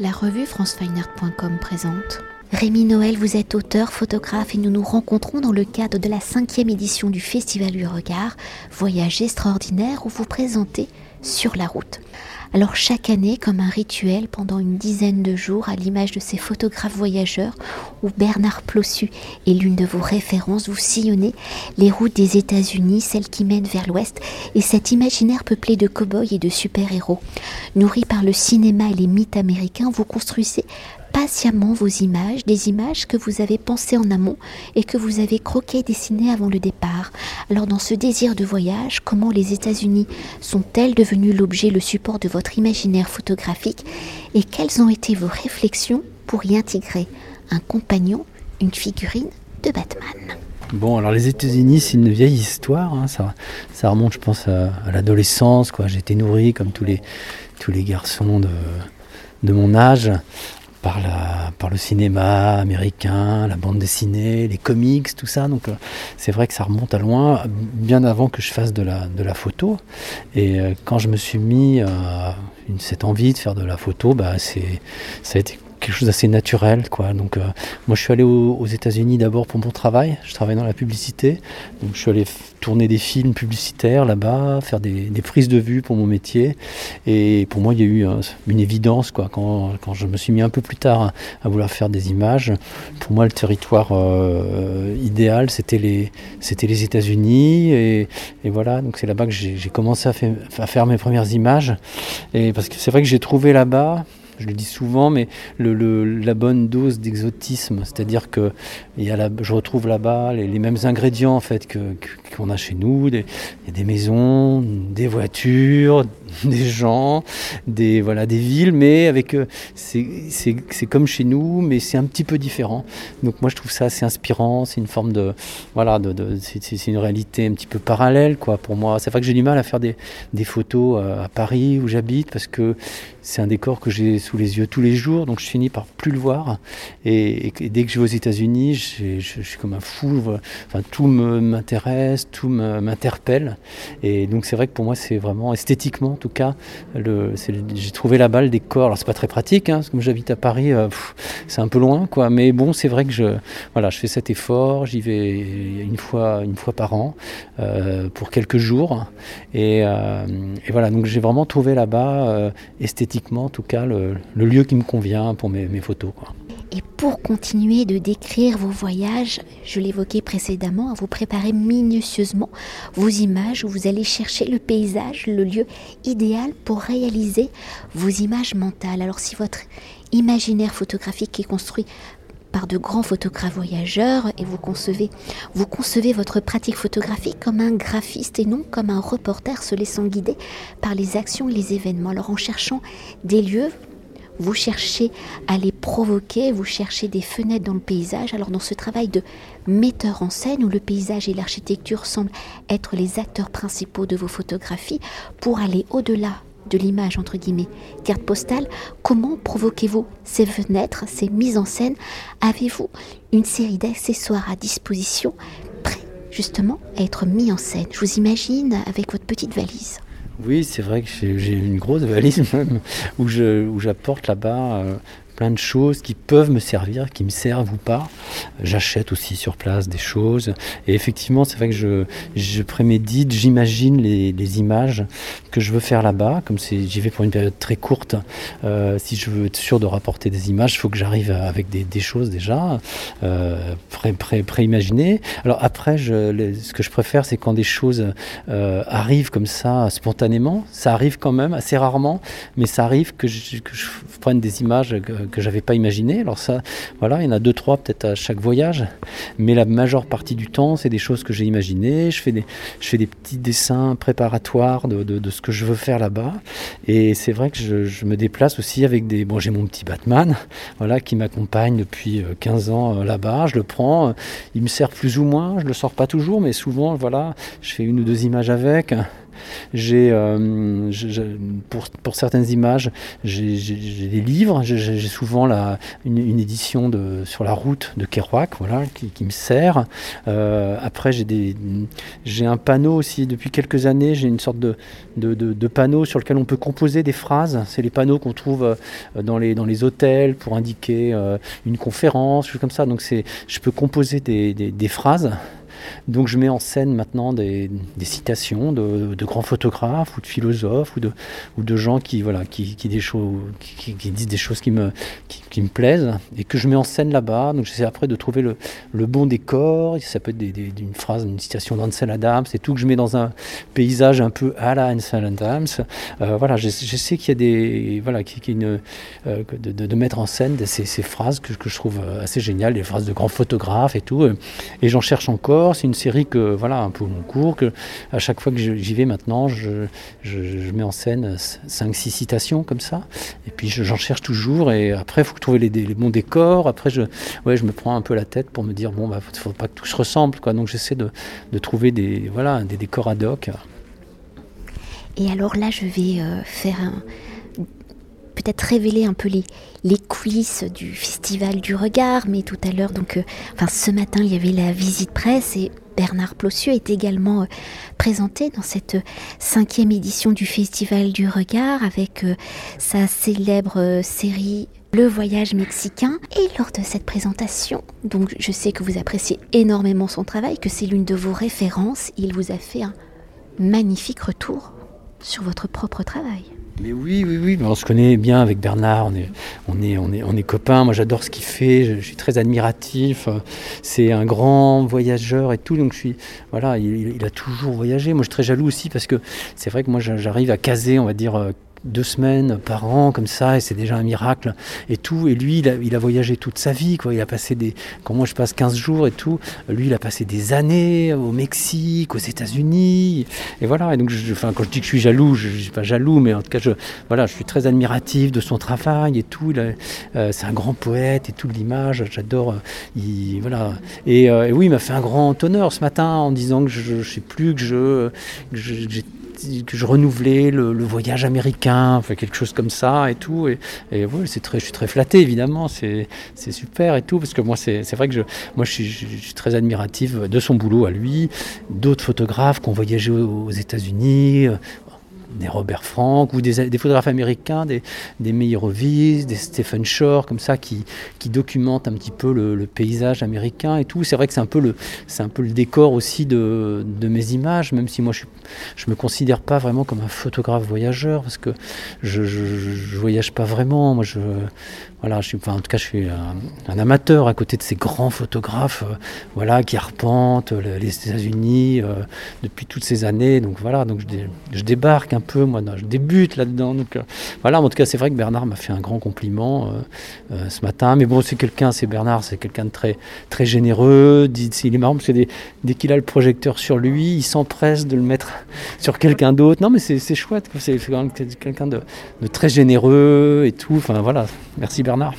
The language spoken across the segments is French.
La revue francefineart.com présente. Rémi Noël, vous êtes auteur, photographe et nous nous rencontrons dans le cadre de la cinquième édition du Festival du Regard, voyage extraordinaire où vous présentez Sur la route. Alors chaque année, comme un rituel, pendant une dizaine de jours, à l'image de ces photographes voyageurs, où Bernard Plossu est l'une de vos références, vous sillonnez les routes des États-Unis, celles qui mènent vers l'Ouest, et cet imaginaire peuplé de cow-boys et de super-héros. Nourri par le cinéma et les mythes américains, vous construisez patiemment vos images, des images que vous avez pensées en amont et que vous avez croquées et dessinées avant le départ. Alors dans ce désir de voyage, comment les États-Unis sont-elles devenues l'objet, le support de votre imaginaire photographique et quelles ont été vos réflexions pour y intégrer un compagnon, une figurine de Batman? Bon, alors les États-Unis, c'est une vieille histoire. Hein, ça, ça remonte, je pense, à, l'adolescence. J'ai été nourri comme tous les, tous les garçons de, de mon âge par, par le cinéma américain, la bande dessinée, les comics, tout ça. Donc euh, c'est vrai que ça remonte à loin, bien avant que je fasse de la, photo. Et euh, quand je me suis mis à cette envie de faire de la photo, bah, ça a été quelque chose d'assez naturel. Quoi. Donc, euh, moi, je suis allé aux, États-Unis d'abord pour mon travail. Je travaille dans la publicité. Donc, je suis allé tourner des films publicitaires là-bas, faire des, prises de vue pour mon métier. Et pour moi, il y a eu une évidence quoi, quand, je me suis mis un peu plus tard à, vouloir faire des images. Pour moi, le territoire euh, idéal, c'était les, c'était les États-Unis. Et, voilà, donc c'est là-bas que j'ai commencé à, à faire mes premières images. Et parce que c'est vrai que j'ai trouvé là-bas je le dis souvent, mais le, la bonne dose d'exotisme, c'est-à-dire que il y a je retrouve là-bas les, mêmes ingrédients en fait que, qu'on a chez nous, des, des maisons, des voitures, des gens, des voilà des villes, mais avec euh, c'est comme chez nous, mais c'est un petit peu différent. Donc moi je trouve ça assez inspirant. C'est une forme de voilà c'est une réalité un petit peu parallèle quoi pour moi. C'est vrai que j'ai du mal à faire des, des photos euh, à Paris où j'habite parce que c'est un décor que j'ai sous les yeux tous les jours, donc je finis par plus le voir. Et, dès que je vais aux États-Unis, je, suis comme un fou. Enfin tout m'intéresse, tout m'interpelle. Et donc c'est vrai que pour moi c'est vraiment esthétiquement en tout cas, j'ai trouvé là-bas le décor. Alors c'est pas très pratique, hein, comme j'habite à Paris, euh, c'est un peu loin, quoi. Mais bon, c'est vrai que je, voilà, je fais cet effort. J'y vais une fois, une fois par an euh, pour quelques jours. Euh, et, voilà, donc j'ai vraiment trouvé là-bas esthétiquement, en tout cas, le, lieu qui me convient pour mes, mes photos, quoi. Et pour continuer de décrire vos voyages, je l'évoquais précédemment, vous préparer minutieusement vos images où vous allez chercher le paysage, le lieu idéal pour réaliser vos images mentales. Alors si votre imaginaire photographique est construit par de grands photographes voyageurs et vous concevez, vous concevez votre pratique photographique comme un graphiste et non comme un reporter se laissant guider par les actions et les événements. Alors en cherchant des lieux, vous cherchez à les provoquer, vous cherchez des fenêtres dans le paysage. Alors dans ce travail de metteur en scène où le paysage et l'architecture semblent être les acteurs principaux de vos photographies, pour aller au-delà de l'image entre guillemets carte postale, comment provoquez-vous ces fenêtres, ces mises en scène? Avez-vous une série d'accessoires à disposition prêts justement à être mis en scène? Je vous imagine avec votre petite valise. Oui, c'est vrai que j'ai une grosse valise même où j'apporte là-bas euh, plein de choses qui peuvent me servir, qui me servent ou pas. J'achète aussi sur place des choses. Et effectivement, c'est vrai que je, prémédite, j'imagine les, images que je veux faire là-bas. Comme j'y vais pour une période très courte, euh, si je veux être sûr de rapporter des images, il faut que j'arrive avec des, choses déjà euh, pré, pré, pré-imaginées. Alors après, ce que je préfère, c'est quand des choses euh, arrivent comme ça spontanément. Ça arrive quand même assez rarement, mais ça arrive que je prenne des images que j'avais pas imaginé. Alors ça, voilà, il y en a deux, trois peut-être à chaque voyage, mais la majeure partie du temps, c'est des choses que j'ai imaginées. Je fais des, je fais des petits dessins préparatoires de, de, ce que je veux faire là-bas. Et c'est vrai que je, je, me déplace aussi avec des... Bon, j'ai mon petit Batman, voilà, qui m'accompagne depuis 15 euh, ans euh, là-bas. Je le prends, il me sert plus ou moins, je le sors pas toujours, mais souvent, voilà, je fais une ou deux images avec. J'ai, pour, pour, certaines images, j'ai des livres. J'ai souvent la, une, édition de, sur la route de Kerouac, voilà, qui, me sert. après, j'ai un panneau aussi depuis quelques années. J'ai une sorte de, de, panneau sur lequel on peut composer des phrases. C'est les panneaux qu'on trouve dans les, dans les hôtels pour indiquer une conférence, comme ça. Donc je peux composer des, des phrases donc je mets en scène maintenant des, citations de, grands photographes ou de philosophes ou de, gens qui, voilà, qui, disent des choses qui me, plaisent et que je mets en scène là-bas. Donc j'essaie après de trouver le, bon décor. Ça peut être des, une phrase, une citation d'Ansel Adams et tout que je mets dans un paysage un peu à la Ansel Adams. Euh, voilà, j'essaie qu'il y a des. Voilà, euh, de, mettre en scène ces, phrases que, que, je trouve assez géniales, des phrases de grands photographes et tout. Et j'en cherche encore c'est une série que, voilà, un peu long cours, que à chaque fois que j'y vais maintenant, je, je, mets en scène 5-6 citations comme ça. Et puis j'en cherche toujours. Et après, il faut trouver les, les, bons décors. Après, je, ouais, je me prends un peu la tête pour me dire, bon, bah, faut pas que tout se ressemble. Quoi. Donc j'essaie de, de, trouver des, voilà, des décors ad hoc. Et alors là, je vais euh, faire un peut-être révéler un peu les, les coulisses du festival du regard, mais tout à l'heure, donc, euh, enfin ce matin, il y avait la visite presse et Bernard Plossieux est également euh, présenté dans cette euh, cinquième édition du festival du regard avec sa célèbre série le voyage mexicain. Et lors de cette présentation, donc je sais que vous appréciez énormément son travail, que c'est l'une de vos références, il vous a fait un magnifique retour sur votre propre travail. Mais oui, oui, oui, on se connaît bien avec Bernard, on est, on est, on est, on est copains, moi j'adore ce qu'il fait, je, suis très admiratif, c'est un grand voyageur et tout, donc je suis, voilà, il, il, a toujours voyagé, moi je suis très jaloux aussi parce que c'est vrai que moi j'arrive à caser, on va dire, deux semaines par an comme ça et c'est déjà un miracle et tout. Et lui il a, voyagé toute sa vie quoi. Il a passé des quand moi je passe 15 jours et tout lui il a passé des années au Mexique aux États-Unis et voilà. Et donc je, quand je dis que je suis jaloux je, je suis pas jaloux mais en tout cas je voilà je suis très admiratif de son travail et tout. Euh, c'est un grand poète et tout l'image j'adore euh, voilà. Et, euh, et, oui il m'a fait un grand honneur ce matin en disant que je, je sais plus que je que j'ai que je renouvelais le, voyage américain, quelque chose comme ça et tout. Et, c'est très, je suis très flatté évidemment, c'est super et tout, parce que moi c'est vrai que je, moi je suis, très admiratif de son boulot à lui, d'autres photographes qui ont voyagé aux États-Unis, des Robert Frank ou des, photographes américains, des, des des Stephen Shore, comme ça, qui, qui documentent un petit peu le, paysage américain et tout. C'est vrai que c'est un, peu le, un peu le décor aussi de, de mes images, même si moi je ne me considère pas vraiment comme un photographe voyageur, parce que je ne voyage pas vraiment. Moi, je, voilà, je enfin, en tout cas, je suis un, amateur à côté de ces grands photographes euh, voilà, qui arpentent les États-Unis euh, depuis toutes ces années. Donc voilà, donc je, je débarque un peu, moi, je débute là-dedans. Donc euh, voilà, en tout cas, c'est vrai que Bernard m'a fait un grand compliment ce matin. Mais bon, c'est quelqu'un, c'est Bernard, c'est quelqu'un de très, très généreux. Il est marrant parce que dès, qu'il a le projecteur sur lui, il s'empresse de le mettre sur quelqu'un d'autre. Non, mais c'est chouette, c'est quelqu'un de, très généreux et tout. Enfin voilà, merci Bernard.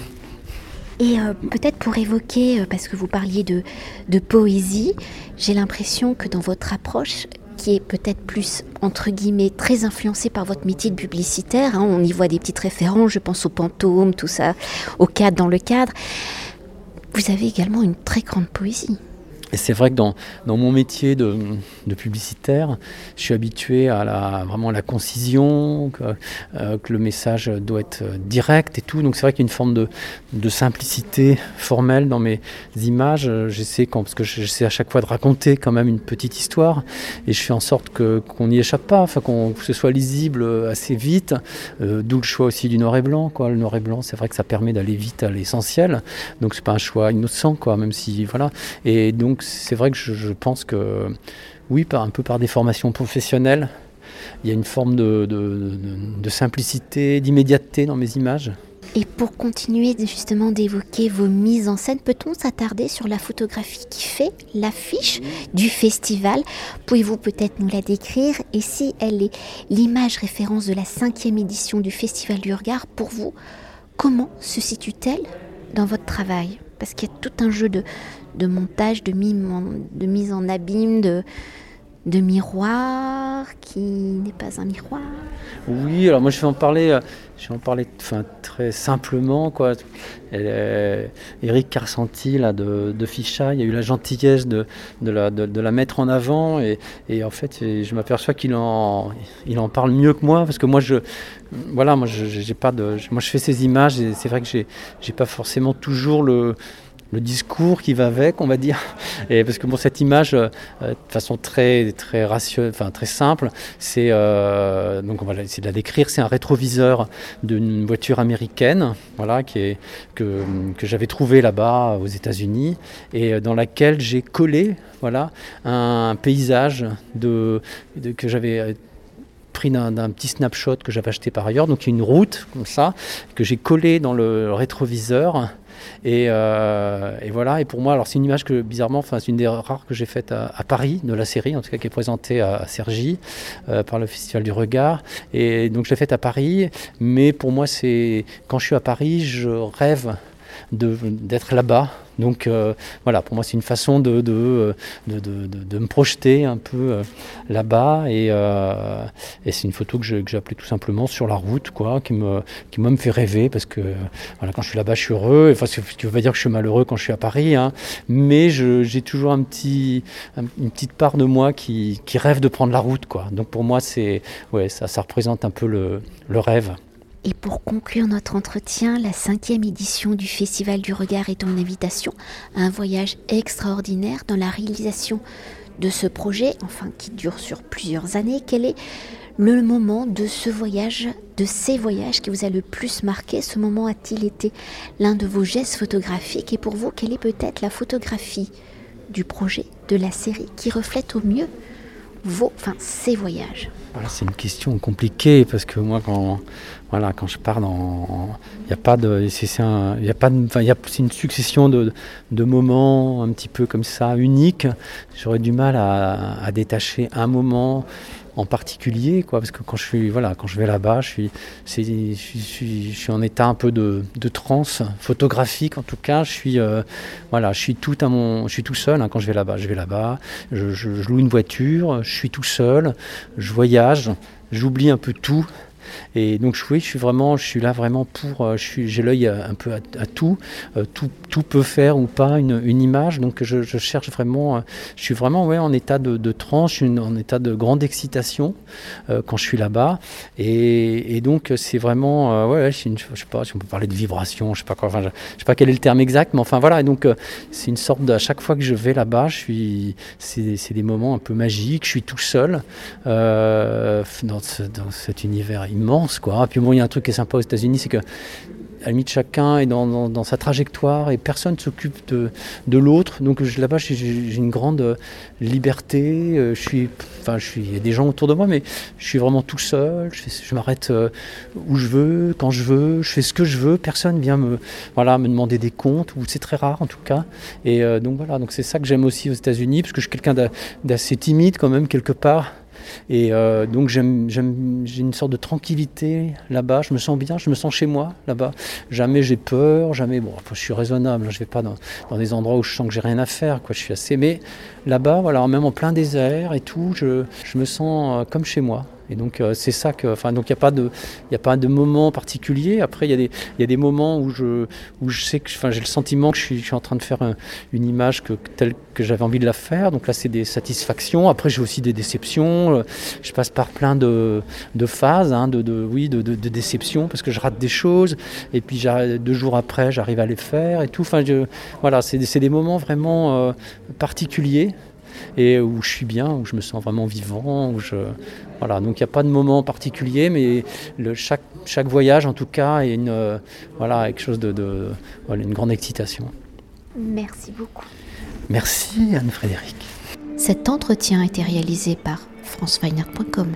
Et euh, peut-être pour évoquer, euh, parce que vous parliez de, de poésie, j'ai l'impression que dans votre approche, qui est peut-être plus, entre guillemets, très influencée par votre métier de publicitaire, hein, on y voit des petites références, je pense au Pantôme, tout ça, au cadre, dans le cadre, vous avez également une très grande poésie. Et c'est vrai que dans, mon métier de, publicitaire, je suis habitué à la, vraiment la concision, que, euh, que, le message doit être direct et tout. Donc c'est vrai qu'il y a une forme de, simplicité formelle dans mes images. J'essaie, à chaque fois de raconter quand même une petite histoire et je fais en sorte qu'on n'y échappe pas, enfin qu'on, que ce soit lisible assez vite. Euh, d'où le choix aussi du noir et blanc. Le noir et blanc, c'est vrai que ça permet d'aller vite à l'essentiel. Donc c'est pas un choix innocent, quoi, même si voilà. Et donc c'est vrai que je, pense que, oui, par, un peu par des formations professionnelles, il y a une forme de, de simplicité, d'immédiateté dans mes images. Et pour continuer justement d'évoquer vos mises en scène, peut-on s'attarder sur la photographie qui fait l'affiche du festival? Pouvez-vous peut-être nous la décrire? Et si elle est l'image référence de la cinquième édition du Festival du Regard, pour vous, comment se situe-t-elle dans votre travail? Parce qu'il y a tout un jeu de, montage, de, mise en abîme, de, de miroir, qui n'est pas un miroir Oui, alors moi je vais en parler, euh, je vais en parler très simplement. Quoi. Eric Carsanti de, de Ficha, il y a eu la gentillesse de, de, la, de la, mettre en avant et, et en fait je m'aperçois qu'il en, il en parle mieux que moi parce que moi je, voilà, moi j'ai pas de, moi je fais ces images et c'est vrai que j'ai pas forcément toujours le le discours qui va avec, on va dire. Et parce que bon, cette image, euh, de façon très très enfin très simple, c'est euh, donc on va essayer de la décrire. C'est un rétroviseur d'une voiture américaine, voilà, que, que j'avais trouvé là-bas aux États-Unis et dans laquelle j'ai collé, voilà, un paysage de, de que j'avais pris d'un petit snapshot que j'avais acheté par ailleurs, donc une route comme ça, que j'ai collé dans le rétroviseur euh, et, voilà, et pour moi, alors c'est une image que bizarrement, enfin, c'est une des rares que j'ai faites à, Paris, de la série, en tout cas qui est présentée à, Sergi euh, par le Festival du Regard. Et donc je l'ai faite à Paris, mais pour moi, c'est quand je suis à Paris, je rêve d'être là-bas. Donc euh, voilà, pour moi c'est une façon de, de, de, de, me projeter un peu euh, là-bas et, euh, et c'est une photo que j'ai appelée tout simplement sur la route, quoi, qui me, qui me fait rêver parce que voilà, quand je suis là-bas je suis heureux, enfin ce qui veut pas dire que je suis malheureux quand je suis à Paris, hein, mais j'ai toujours une petite part de moi qui, qui, rêve de prendre la route. Quoi. Donc pour moi ouais, ça, ça représente un peu le, le rêve. Et pour conclure notre entretien, la cinquième édition du Festival du Regard est en invitation. À un voyage extraordinaire dans la réalisation de ce projet, enfin qui dure sur plusieurs années. Quel est le moment de ce voyage, de ces voyages qui vous a le plus marqué? Ce moment a-t-il été l'un de vos gestes photographiques? Et pour vous, quelle est peut-être la photographie du projet, de la série, qui reflète au mieux vos, enfin, ces voyages C'est une question compliquée parce que moi, quand, voilà, quand je pars il n'y a pas de, c'est c'est une succession de, de, moments un petit peu comme ça uniques. J'aurais du mal à détacher un moment en particulier, quoi, parce que quand je suis, voilà, quand je vais là-bas, je suis, je, suis, je suis en état un peu de, de transe photographique, en tout cas, je suis, euh, voilà, je suis tout à mon, je suis tout seul hein, quand je vais là-bas. Je vais là-bas, je, loue une voiture, je suis tout seul, je voyage, j'oublie un peu tout. Et donc oui, je suis vraiment, je suis là vraiment pour, euh, j'ai l'œil un peu à, tout, euh, tout, tout, peut faire ou pas une, une image. Donc je, je, cherche vraiment, euh, je suis vraiment ouais, en état de, tranche, en état de grande excitation quand je suis là-bas. Et, donc c'est vraiment, ouais, je, je sais pas si on peut parler de vibration, je sais pas quoi, enfin, je, sais pas quel est le terme exact, mais enfin voilà. Et donc c'est une sorte de, à chaque fois que je vais là-bas, je suis, c'est des moments un peu magiques. Je suis tout seul dans, dans cet univers immense. Quoi. Et puis bon, il y a un truc qui est sympa aux États-Unis, c'est que à la limite, chacun est dans, sa trajectoire et personne ne s'occupe de, l'autre. Donc là-bas, j'ai une grande liberté. Euh, je suis, enfin, je suis, il y a des gens autour de moi, mais je suis vraiment tout seul. Je, m'arrête euh, où je veux, quand je veux. Je fais ce que je veux. Personne vient me, voilà, me demander des comptes. Ou c'est très rare en tout cas. Et euh, donc voilà. Donc c'est ça que j'aime aussi aux États-Unis, parce que je suis quelqu'un d'assez timide quand même quelque part. Et euh, donc j'ai une sorte de tranquillité là-bas, je me sens bien, je me sens chez moi là-bas. Jamais j'ai peur, jamais, bon, je suis raisonnable, je ne vais pas dans, des endroits où je sens que j'ai rien à faire, quoi. je suis assez, mais là-bas, voilà, même en plein désert et tout, je, je me sens euh, comme chez moi. Et donc euh, c'est ça que, enfin donc il n'y a pas de, a pas de moment particulier. Après il y a des, moments où je, où je sais que, j'ai le sentiment que je suis, en train de faire une image que telle que j'avais envie de la faire. Donc là c'est des satisfactions. Après j'ai aussi des déceptions. Euh, je passe par plein de, de phases, hein, de, de, oui, de, de, déceptions parce que je rate des choses. Et puis deux jours après j'arrive à les faire et tout. Enfin voilà, c'est des moments vraiment euh, particuliers et où je suis bien, où je me sens vraiment vivant. Où je, voilà, donc il n'y a pas de moment particulier, mais le, chaque, chaque voyage en tout cas est une, euh, voilà, quelque chose de, de voilà, une grande excitation. Merci beaucoup. Merci Anne-Frédéric. Cet entretien a été réalisé par franceweiner.com.